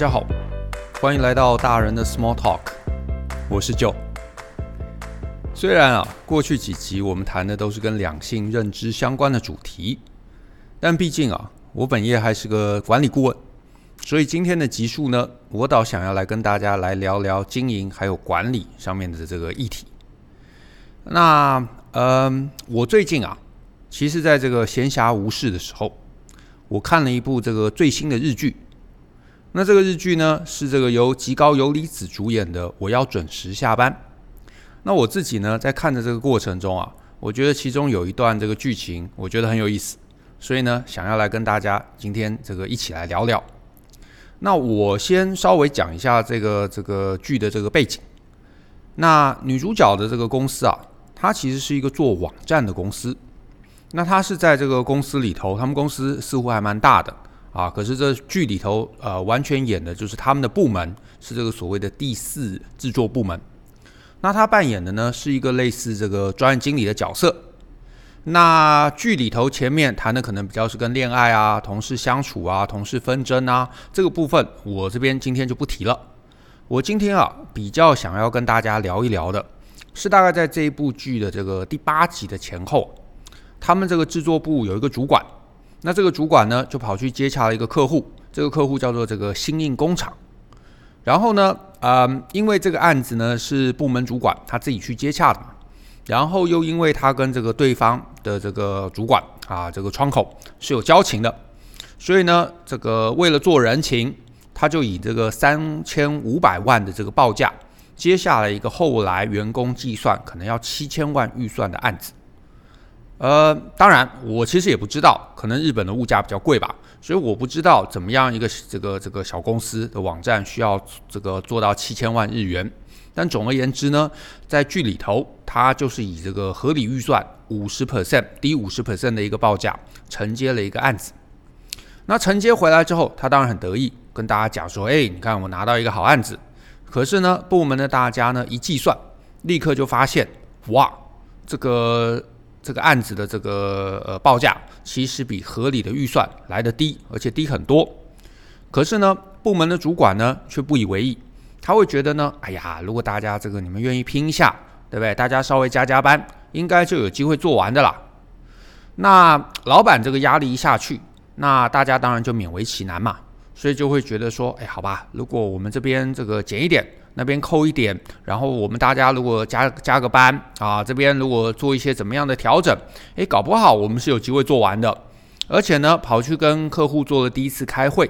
大家好，欢迎来到大人的 Small Talk，我是 Joe。虽然啊，过去几集我们谈的都是跟两性认知相关的主题，但毕竟啊，我本业还是个管理顾问，所以今天的集数呢，我倒想要来跟大家来聊聊经营还有管理上面的这个议题。那嗯、我最近啊，其实在这个闲暇无事的时候，我看了一部这个最新的日剧。那这个日剧呢，是这个由吉高由里子主演的《我要准时下班》。那我自己呢，在看的这个过程中啊，我觉得其中有一段这个剧情，我觉得很有意思，所以呢，想要来跟大家今天这个一起来聊聊。那我先稍微讲一下这个这个剧的这个背景。那女主角的这个公司啊，它其实是一个做网站的公司。那她是在这个公司里头，他们公司似乎还蛮大的。啊，可是这剧里头，呃，完全演的就是他们的部门是这个所谓的第四制作部门。那他扮演的呢，是一个类似这个专案经理的角色。那剧里头前面谈的可能比较是跟恋爱啊、同事相处啊、同事纷争啊这个部分，我这边今天就不提了。我今天啊，比较想要跟大家聊一聊的，是大概在这一部剧的这个第八集的前后，他们这个制作部有一个主管。那这个主管呢，就跑去接洽了一个客户，这个客户叫做这个新印工厂。然后呢，嗯，因为这个案子呢是部门主管他自己去接洽的嘛，然后又因为他跟这个对方的这个主管啊，这个窗口是有交情的，所以呢，这个为了做人情，他就以这个三千五百万的这个报价接下了一个后来员工计算可能要七千万预算的案子。呃，当然，我其实也不知道，可能日本的物价比较贵吧，所以我不知道怎么样一个这个这个小公司的网站需要这个做到七千万日元。但总而言之呢，在剧里头，它就是以这个合理预算五十 percent 低五十 percent 的一个报价承接了一个案子。那承接回来之后，他当然很得意，跟大家讲说：“哎，你看我拿到一个好案子。”可是呢，部门的大家呢一计算，立刻就发现，哇，这个。这个案子的这个呃报价其实比合理的预算来得低，而且低很多。可是呢，部门的主管呢却不以为意，他会觉得呢，哎呀，如果大家这个你们愿意拼一下，对不对？大家稍微加加班，应该就有机会做完的啦。那老板这个压力一下去，那大家当然就勉为其难嘛，所以就会觉得说，哎，好吧，如果我们这边这个减一点。那边扣一点，然后我们大家如果加加个班啊，这边如果做一些怎么样的调整，诶，搞不好我们是有机会做完的。而且呢，跑去跟客户做了第一次开会，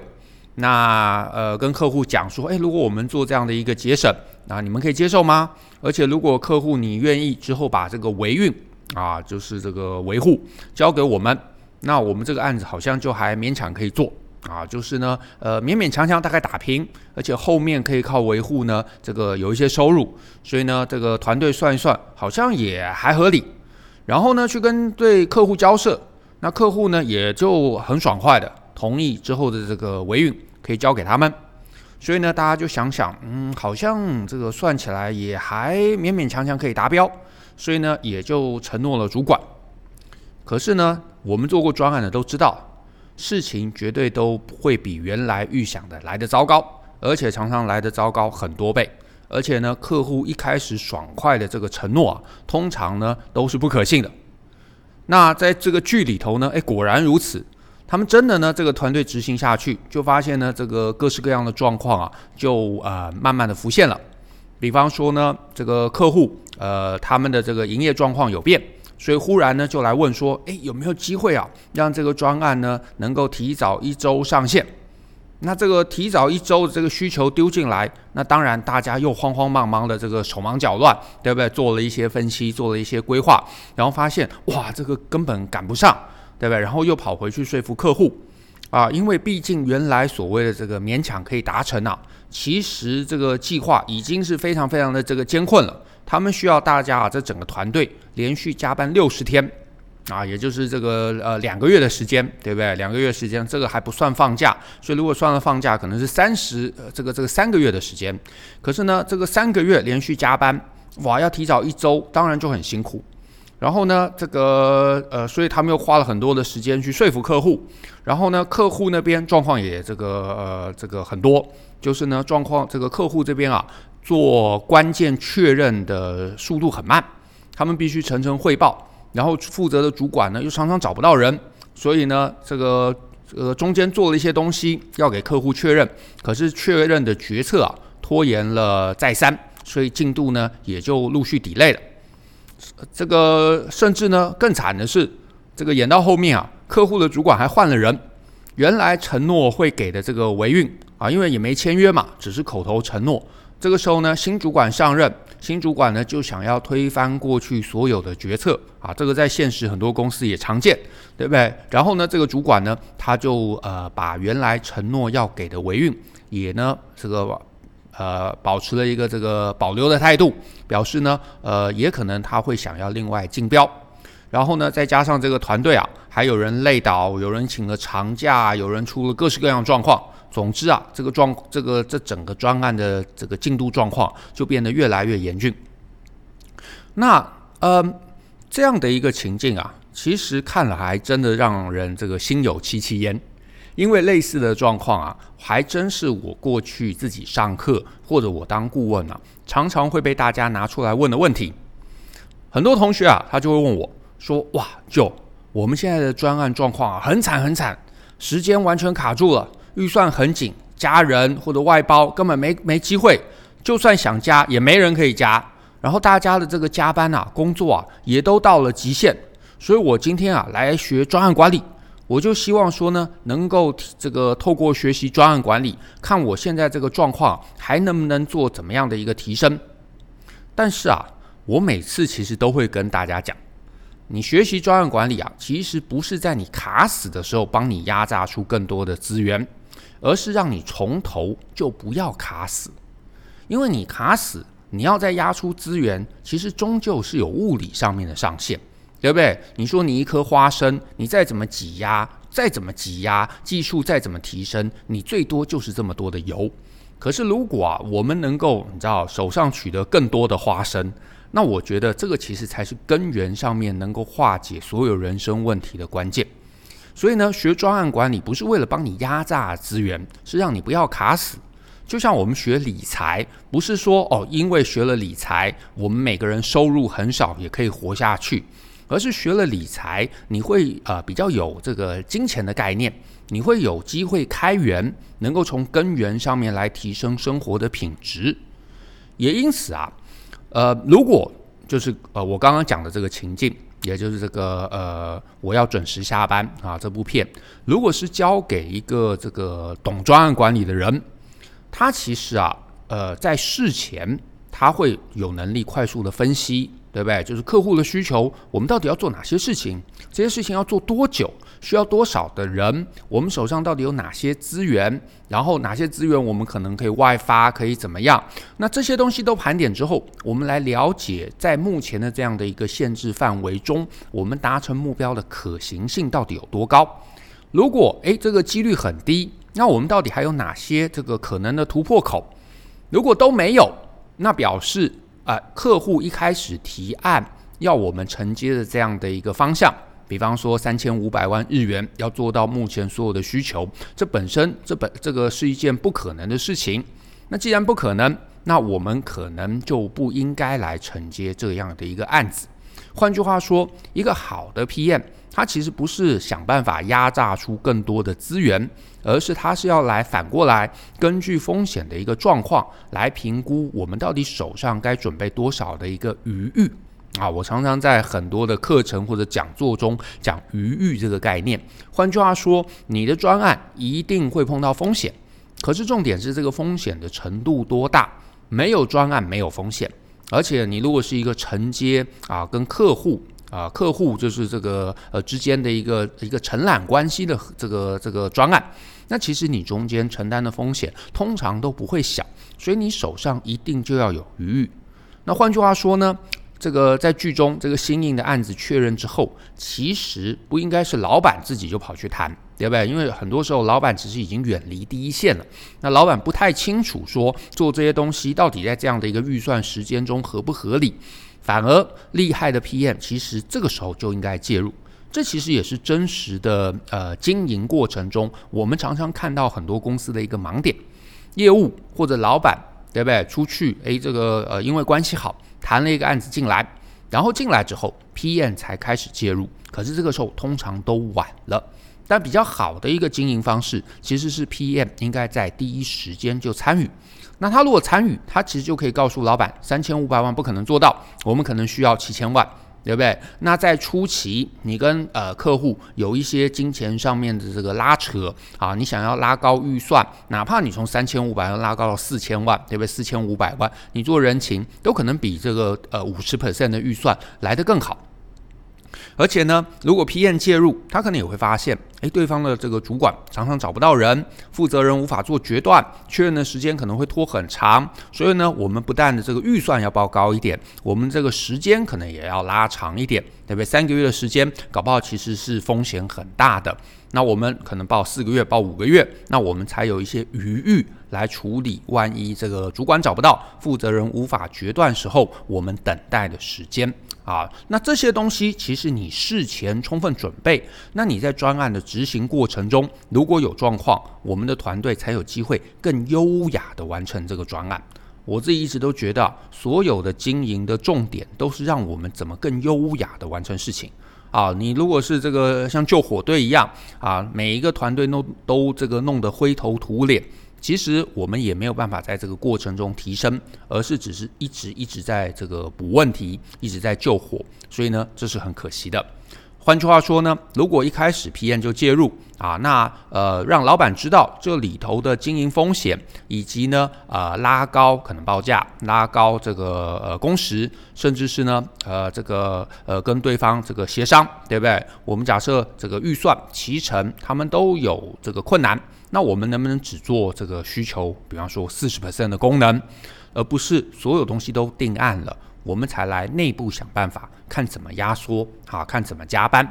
那呃跟客户讲说，诶，如果我们做这样的一个节省，那你们可以接受吗？而且如果客户你愿意之后把这个维运啊，就是这个维护交给我们，那我们这个案子好像就还勉强可以做。啊，就是呢，呃，勉勉强强大概打平，而且后面可以靠维护呢，这个有一些收入，所以呢，这个团队算一算，好像也还合理。然后呢，去跟对客户交涉，那客户呢也就很爽快的同意之后的这个维运可以交给他们。所以呢，大家就想想，嗯，好像这个算起来也还勉勉强强可以达标，所以呢，也就承诺了主管。可是呢，我们做过专案的都知道。事情绝对都会比原来预想的来得糟糕，而且常常来得糟糕很多倍。而且呢，客户一开始爽快的这个承诺啊，通常呢都是不可信的。那在这个剧里头呢，诶，果然如此。他们真的呢，这个团队执行下去，就发现呢，这个各式各样的状况啊，就呃慢慢的浮现了。比方说呢，这个客户呃他们的这个营业状况有变。所以忽然呢，就来问说，诶，有没有机会啊，让这个专案呢能够提早一周上线？那这个提早一周的这个需求丢进来，那当然大家又慌慌忙忙的这个手忙脚乱，对不对？做了一些分析，做了一些规划，然后发现哇，这个根本赶不上，对不对？然后又跑回去说服客户啊，因为毕竟原来所谓的这个勉强可以达成啊，其实这个计划已经是非常非常的这个艰困了。他们需要大家啊，这整个团队连续加班六十天，啊，也就是这个呃两个月的时间，对不对？两个月时间，这个还不算放假，所以如果算了放假，可能是三十呃这个这个三个月的时间。可是呢，这个三个月连续加班，哇，要提早一周，当然就很辛苦。然后呢，这个呃，所以他们又花了很多的时间去说服客户。然后呢，客户那边状况也这个呃这个很多，就是呢状况这个客户这边啊，做关键确认的速度很慢，他们必须层层汇报，然后负责的主管呢又常常找不到人，所以呢这个呃中间做了一些东西要给客户确认，可是确认的决策啊拖延了再三，所以进度呢也就陆续 delay 了。这个甚至呢，更惨的是，这个演到后面啊，客户的主管还换了人。原来承诺会给的这个维运啊，因为也没签约嘛，只是口头承诺。这个时候呢，新主管上任，新主管呢就想要推翻过去所有的决策啊，这个在现实很多公司也常见，对不对？然后呢，这个主管呢，他就呃把原来承诺要给的维运也呢这个。呃，保持了一个这个保留的态度，表示呢，呃，也可能他会想要另外竞标，然后呢，再加上这个团队啊，还有人累倒，有人请了长假，有人出了各式各样状况。总之啊，这个状，这个这整个专案的这个进度状况就变得越来越严峻。那呃，这样的一个情境啊，其实看了还真的让人这个心有戚戚焉。因为类似的状况啊，还真是我过去自己上课或者我当顾问啊，常常会被大家拿出来问的问题。很多同学啊，他就会问我说：“哇，就我们现在的专案状况啊，很惨很惨，时间完全卡住了，预算很紧，加人或者外包根本没没机会，就算想加也没人可以加。然后大家的这个加班啊，工作啊，也都到了极限。所以我今天啊，来学专案管理。”我就希望说呢，能够这个透过学习专案管理，看我现在这个状况还能不能做怎么样的一个提升。但是啊，我每次其实都会跟大家讲，你学习专案管理啊，其实不是在你卡死的时候帮你压榨出更多的资源，而是让你从头就不要卡死。因为你卡死，你要再压出资源，其实终究是有物理上面的上限。对不对？你说你一颗花生，你再怎么挤压，再怎么挤压，技术再怎么提升，你最多就是这么多的油。可是如果啊，我们能够你知道手上取得更多的花生，那我觉得这个其实才是根源上面能够化解所有人生问题的关键。所以呢，学专案管理不是为了帮你压榨资源，是让你不要卡死。就像我们学理财，不是说哦，因为学了理财，我们每个人收入很少也可以活下去。而是学了理财，你会呃比较有这个金钱的概念，你会有机会开源，能够从根源上面来提升生活的品质。也因此啊，呃，如果就是呃我刚刚讲的这个情境，也就是这个呃我要准时下班啊这部片，如果是交给一个这个懂专案管理的人，他其实啊呃在事前他会有能力快速的分析。对不对？就是客户的需求，我们到底要做哪些事情？这些事情要做多久？需要多少的人？我们手上到底有哪些资源？然后哪些资源我们可能可以外发？可以怎么样？那这些东西都盘点之后，我们来了解在目前的这样的一个限制范围中，我们达成目标的可行性到底有多高？如果诶这个几率很低，那我们到底还有哪些这个可能的突破口？如果都没有，那表示。啊、客户一开始提案要我们承接的这样的一个方向，比方说三千五百万日元要做到目前所有的需求，这本身这本这个是一件不可能的事情。那既然不可能，那我们可能就不应该来承接这样的一个案子。换句话说，一个好的 PM，它其实不是想办法压榨出更多的资源，而是它是要来反过来，根据风险的一个状况来评估我们到底手上该准备多少的一个余裕啊。我常常在很多的课程或者讲座中讲余裕这个概念。换句话说，你的专案一定会碰到风险，可是重点是这个风险的程度多大？没有专案没有风险。而且你如果是一个承接啊，跟客户啊，客户就是这个呃之间的一个一个承揽关系的这个这个专案，那其实你中间承担的风险通常都不会小，所以你手上一定就要有余裕。那换句话说呢，这个在剧中这个新颖的案子确认之后，其实不应该是老板自己就跑去谈。对不对？因为很多时候老板其实已经远离第一线了，那老板不太清楚说做这些东西到底在这样的一个预算时间中合不合理。反而厉害的 PM 其实这个时候就应该介入。这其实也是真实的呃经营过程中，我们常常看到很多公司的一个盲点，业务或者老板对不对？出去哎，这个呃因为关系好谈了一个案子进来，然后进来之后 PM 才开始介入，可是这个时候通常都晚了。但比较好的一个经营方式，其实是 PM 应该在第一时间就参与。那他如果参与，他其实就可以告诉老板，三千五百万不可能做到，我们可能需要七千万。对不对？那在初期，你跟呃客户有一些金钱上面的这个拉扯啊，你想要拉高预算，哪怕你从三千五百万拉高到四千万，对不对？四千五百万，你做人情都可能比这个呃五十 percent 的预算来得更好。而且呢，如果 PM 介入，他可能也会发现，哎，对方的这个主管常常找不到人，负责人无法做决断，确认的时间可能会拖很长。所以呢，我们不但的这个预算要报高一点，我们这个时间可能也要拉长一点，对不对？三个月的时间，搞不好其实是风险很大的。那我们可能报四个月，报五个月，那我们才有一些余裕来处理，万一这个主管找不到，负责人无法决断时候，我们等待的时间。啊，那这些东西其实你事前充分准备，那你在专案的执行过程中，如果有状况，我们的团队才有机会更优雅地完成这个专案。我自己一直都觉得，所有的经营的重点都是让我们怎么更优雅地完成事情。啊，你如果是这个像救火队一样啊，每一个团队都都这个弄得灰头土脸。其实我们也没有办法在这个过程中提升，而是只是一直一直在这个补问题，一直在救火，所以呢，这是很可惜的。换句话说呢，如果一开始 PM 就介入啊，那呃让老板知道这里头的经营风险，以及呢呃拉高可能报价，拉高这个呃工时，甚至是呢呃这个呃跟对方这个协商，对不对？我们假设这个预算提成，他们都有这个困难，那我们能不能只做这个需求，比方说四十 percent 的功能，而不是所有东西都定案了？我们才来内部想办法，看怎么压缩，啊，看怎么加班。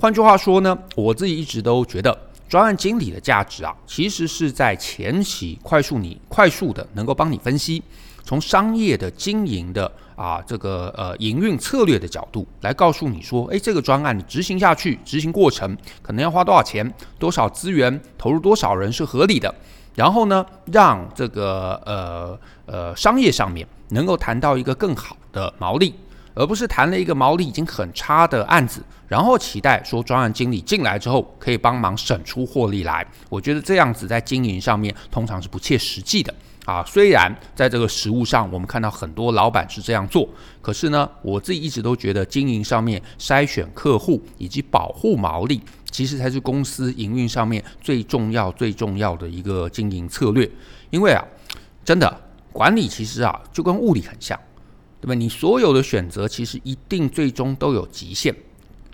换句话说呢，我自己一直都觉得，专案经理的价值啊，其实是在前期快速你快速的能够帮你分析，从商业的经营的啊这个呃营运策略的角度来告诉你说，诶，这个专案执行下去，执行过程可能要花多少钱，多少资源，投入多少人是合理的。然后呢，让这个呃呃商业上面能够谈到一个更好的毛利，而不是谈了一个毛利已经很差的案子，然后期待说专案经理进来之后可以帮忙省出获利来。我觉得这样子在经营上面通常是不切实际的啊。虽然在这个实务上我们看到很多老板是这样做，可是呢，我自己一直都觉得经营上面筛选客户以及保护毛利。其实才是公司营运上面最重要、最重要的一个经营策略。因为啊，真的管理其实啊就跟物理很像，对吧？你所有的选择其实一定最终都有极限。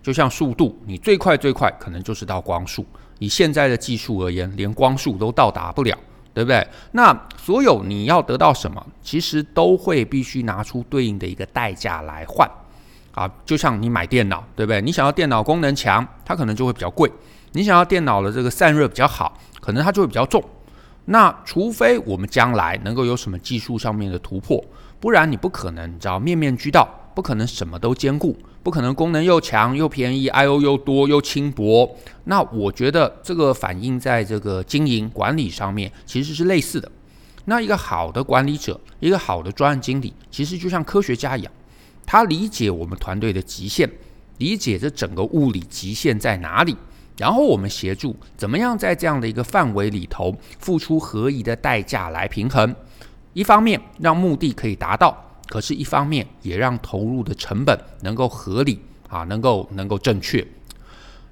就像速度，你最快最快可能就是到光速。以现在的技术而言，连光速都到达不了，对不对？那所有你要得到什么，其实都会必须拿出对应的一个代价来换。啊，就像你买电脑，对不对？你想要电脑功能强，它可能就会比较贵；你想要电脑的这个散热比较好，可能它就会比较重。那除非我们将来能够有什么技术上面的突破，不然你不可能，你知道面面俱到，不可能什么都兼顾，不可能功能又强又便宜，I/O 又多又轻薄。那我觉得这个反映在这个经营管理上面其实是类似的。那一个好的管理者，一个好的专案经理，其实就像科学家一样。他理解我们团队的极限，理解这整个物理极限在哪里，然后我们协助怎么样在这样的一个范围里头付出合宜的代价来平衡，一方面让目的可以达到，可是一方面也让投入的成本能够合理啊，能够能够正确。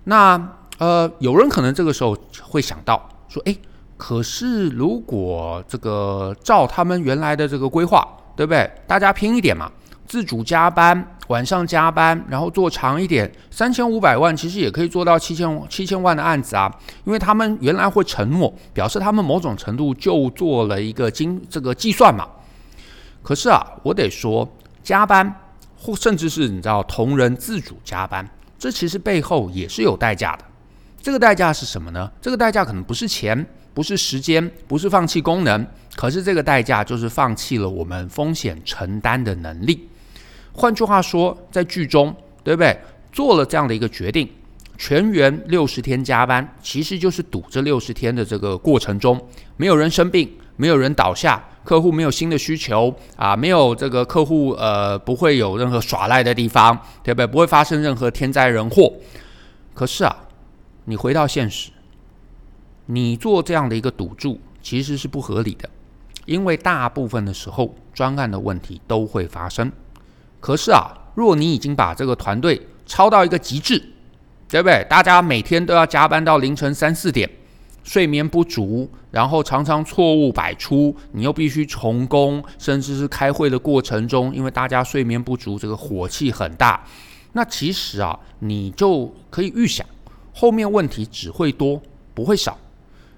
那呃，有人可能这个时候会想到说，诶，可是如果这个照他们原来的这个规划，对不对？大家拼一点嘛。自主加班，晚上加班，然后做长一点，三千五百万其实也可以做到七千七千万的案子啊。因为他们原来会承诺，表示他们某种程度就做了一个精这个计算嘛。可是啊，我得说，加班或甚至是你知道同仁自主加班，这其实背后也是有代价的。这个代价是什么呢？这个代价可能不是钱，不是时间，不是放弃功能，可是这个代价就是放弃了我们风险承担的能力。换句话说，在剧中，对不对？做了这样的一个决定，全员六十天加班，其实就是赌这六十天的这个过程中，没有人生病，没有人倒下，客户没有新的需求啊，没有这个客户呃不会有任何耍赖的地方，对不对？不会发生任何天灾人祸。可是啊，你回到现实，你做这样的一个赌注其实是不合理的，因为大部分的时候专案的问题都会发生。可是啊，若你已经把这个团队超到一个极致，对不对？大家每天都要加班到凌晨三四点，睡眠不足，然后常常错误百出，你又必须重工，甚至是开会的过程中，因为大家睡眠不足，这个火气很大。那其实啊，你就可以预想，后面问题只会多，不会少。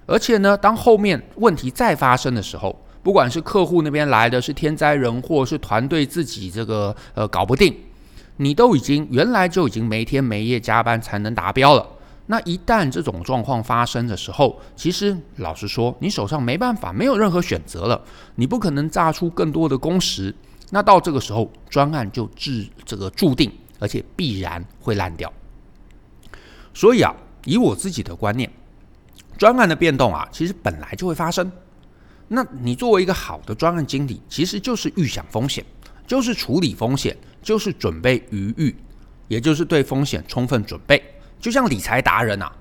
而且呢，当后面问题再发生的时候，不管是客户那边来的是天灾人祸，是团队自己这个呃搞不定，你都已经原来就已经没天没夜加班才能达标了。那一旦这种状况发生的时候，其实老实说，你手上没办法，没有任何选择了，你不可能榨出更多的工时。那到这个时候，专案就致这个注定，而且必然会烂掉。所以啊，以我自己的观念，专案的变动啊，其实本来就会发生。那你作为一个好的专案经理，其实就是预想风险，就是处理风险，就是准备余裕，也就是对风险充分准备。就像理财达人啊，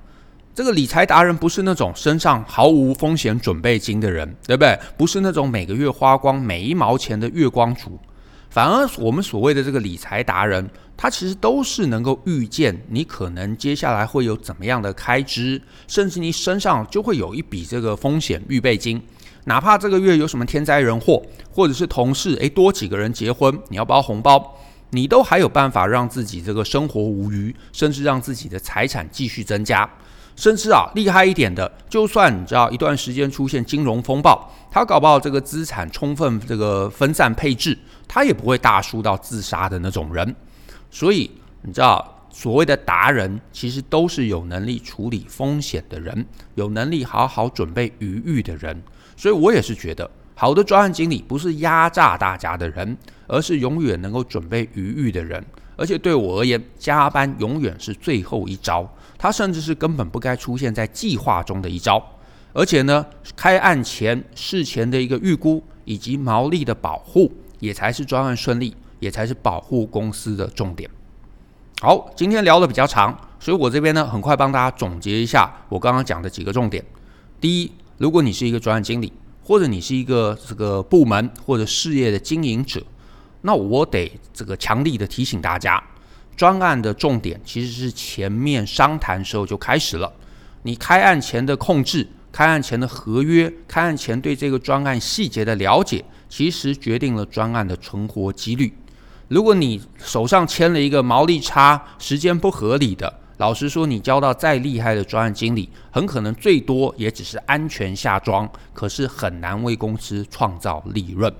这个理财达人不是那种身上毫无风险准备金的人，对不对？不是那种每个月花光每一毛钱的月光族，反而我们所谓的这个理财达人，他其实都是能够预见你可能接下来会有怎么样的开支，甚至你身上就会有一笔这个风险预备金。哪怕这个月有什么天灾人祸，或者是同事诶多几个人结婚，你要包红包，你都还有办法让自己这个生活无虞，甚至让自己的财产继续增加。甚至啊厉害一点的，就算你知道一段时间出现金融风暴，他搞不好这个资产充分这个分散配置，他也不会大输到自杀的那种人。所以你知道所谓的达人，其实都是有能力处理风险的人，有能力好好准备余裕的人。所以我也是觉得，好的专案经理不是压榨大家的人，而是永远能够准备余裕的人。而且对我而言，加班永远是最后一招，它甚至是根本不该出现在计划中的一招。而且呢，开案前事前的一个预估以及毛利的保护，也才是专案顺利，也才是保护公司的重点。好，今天聊得比较长，所以我这边呢，很快帮大家总结一下我刚刚讲的几个重点。第一。如果你是一个专案经理，或者你是一个这个部门或者事业的经营者，那我得这个强力的提醒大家，专案的重点其实是前面商谈时候就开始了。你开案前的控制、开案前的合约、开案前对这个专案细节的了解，其实决定了专案的存活几率。如果你手上签了一个毛利差、时间不合理的，老实说，你交到再厉害的专案经理，很可能最多也只是安全下庄，可是很难为公司创造利润。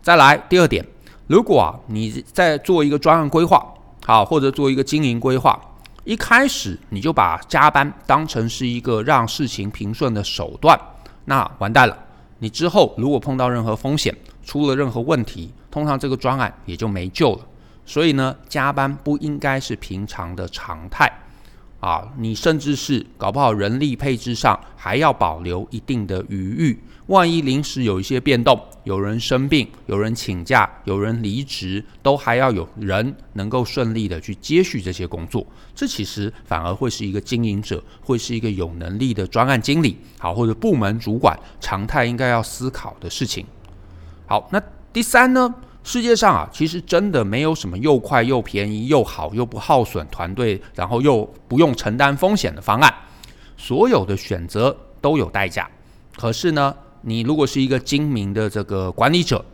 再来第二点，如果啊你在做一个专案规划，好，或者做一个经营规划，一开始你就把加班当成是一个让事情平顺的手段，那完蛋了。你之后如果碰到任何风险，出了任何问题，通常这个专案也就没救了。所以呢，加班不应该是平常的常态啊！你甚至是搞不好人力配置上还要保留一定的余裕，万一临时有一些变动，有人生病、有人请假、有人离职，都还要有人能够顺利的去接续这些工作。这其实反而会是一个经营者，会是一个有能力的专案经理，好，或者部门主管常态应该要思考的事情。好，那第三呢？世界上啊，其实真的没有什么又快又便宜又好又不耗损团队，然后又不用承担风险的方案。所有的选择都有代价。可是呢，你如果是一个精明的这个管理者，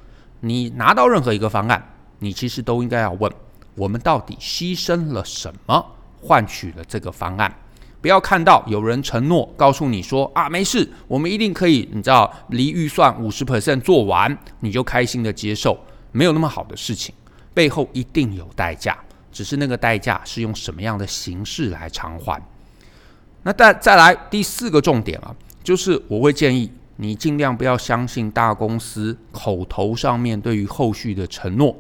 你拿到任何一个方案，你其实都应该要问：我们到底牺牲了什么，换取了这个方案？不要看到有人承诺告诉你说啊，没事，我们一定可以，你知道离预算五十 percent 做完，你就开心的接受。没有那么好的事情，背后一定有代价，只是那个代价是用什么样的形式来偿还。那再再来第四个重点啊，就是我会建议你尽量不要相信大公司口头上面对于后续的承诺。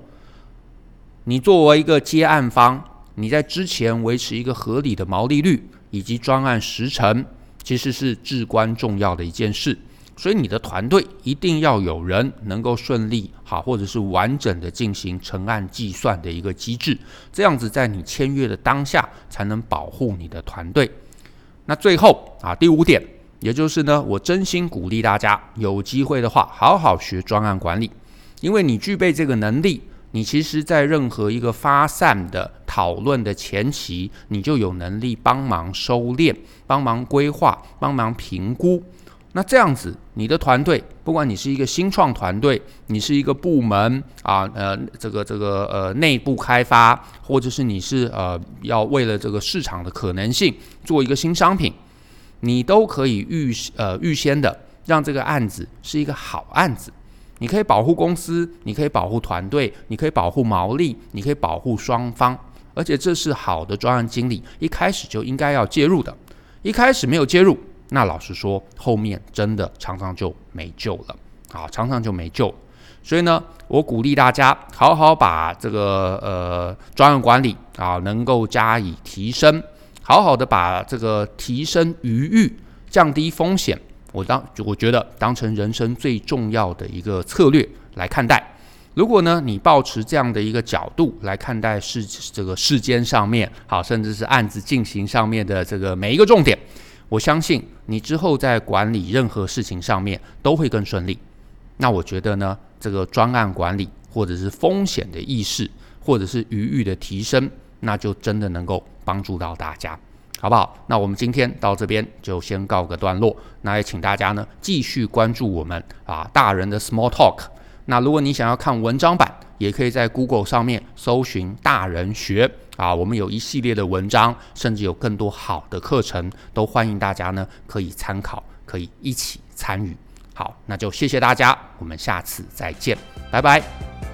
你作为一个接案方，你在之前维持一个合理的毛利率以及专案时程，其实是至关重要的一件事。所以你的团队一定要有人能够顺利好，或者是完整的进行成案计算的一个机制，这样子在你签约的当下才能保护你的团队。那最后啊，第五点，也就是呢，我真心鼓励大家有机会的话，好好学专案管理，因为你具备这个能力，你其实在任何一个发散的讨论的前期，你就有能力帮忙收敛、帮忙规划、帮忙评估。那这样子，你的团队，不管你是一个新创团队，你是一个部门啊，呃，这个这个呃内部开发，或者是你是呃要为了这个市场的可能性做一个新商品，你都可以预呃预先的让这个案子是一个好案子。你可以保护公司，你可以保护团队，你可以保护毛利，你可以保护双方，而且这是好的专案经理一开始就应该要介入的，一开始没有介入。那老实说，后面真的常常就没救了啊，常常就没救。所以呢，我鼓励大家好好把这个呃专案管理啊，能够加以提升，好好的把这个提升余裕、降低风险，我当我觉得当成人生最重要的一个策略来看待。如果呢，你保持这样的一个角度来看待事这个世间上面好，甚至是案子进行上面的这个每一个重点。我相信你之后在管理任何事情上面都会更顺利。那我觉得呢，这个专案管理或者是风险的意识，或者是余裕的提升，那就真的能够帮助到大家，好不好？那我们今天到这边就先告个段落。那也请大家呢继续关注我们啊大人的 Small Talk。那如果你想要看文章版，也可以在 Google 上面搜寻“大人学”啊，我们有一系列的文章，甚至有更多好的课程，都欢迎大家呢可以参考，可以一起参与。好，那就谢谢大家，我们下次再见，拜拜。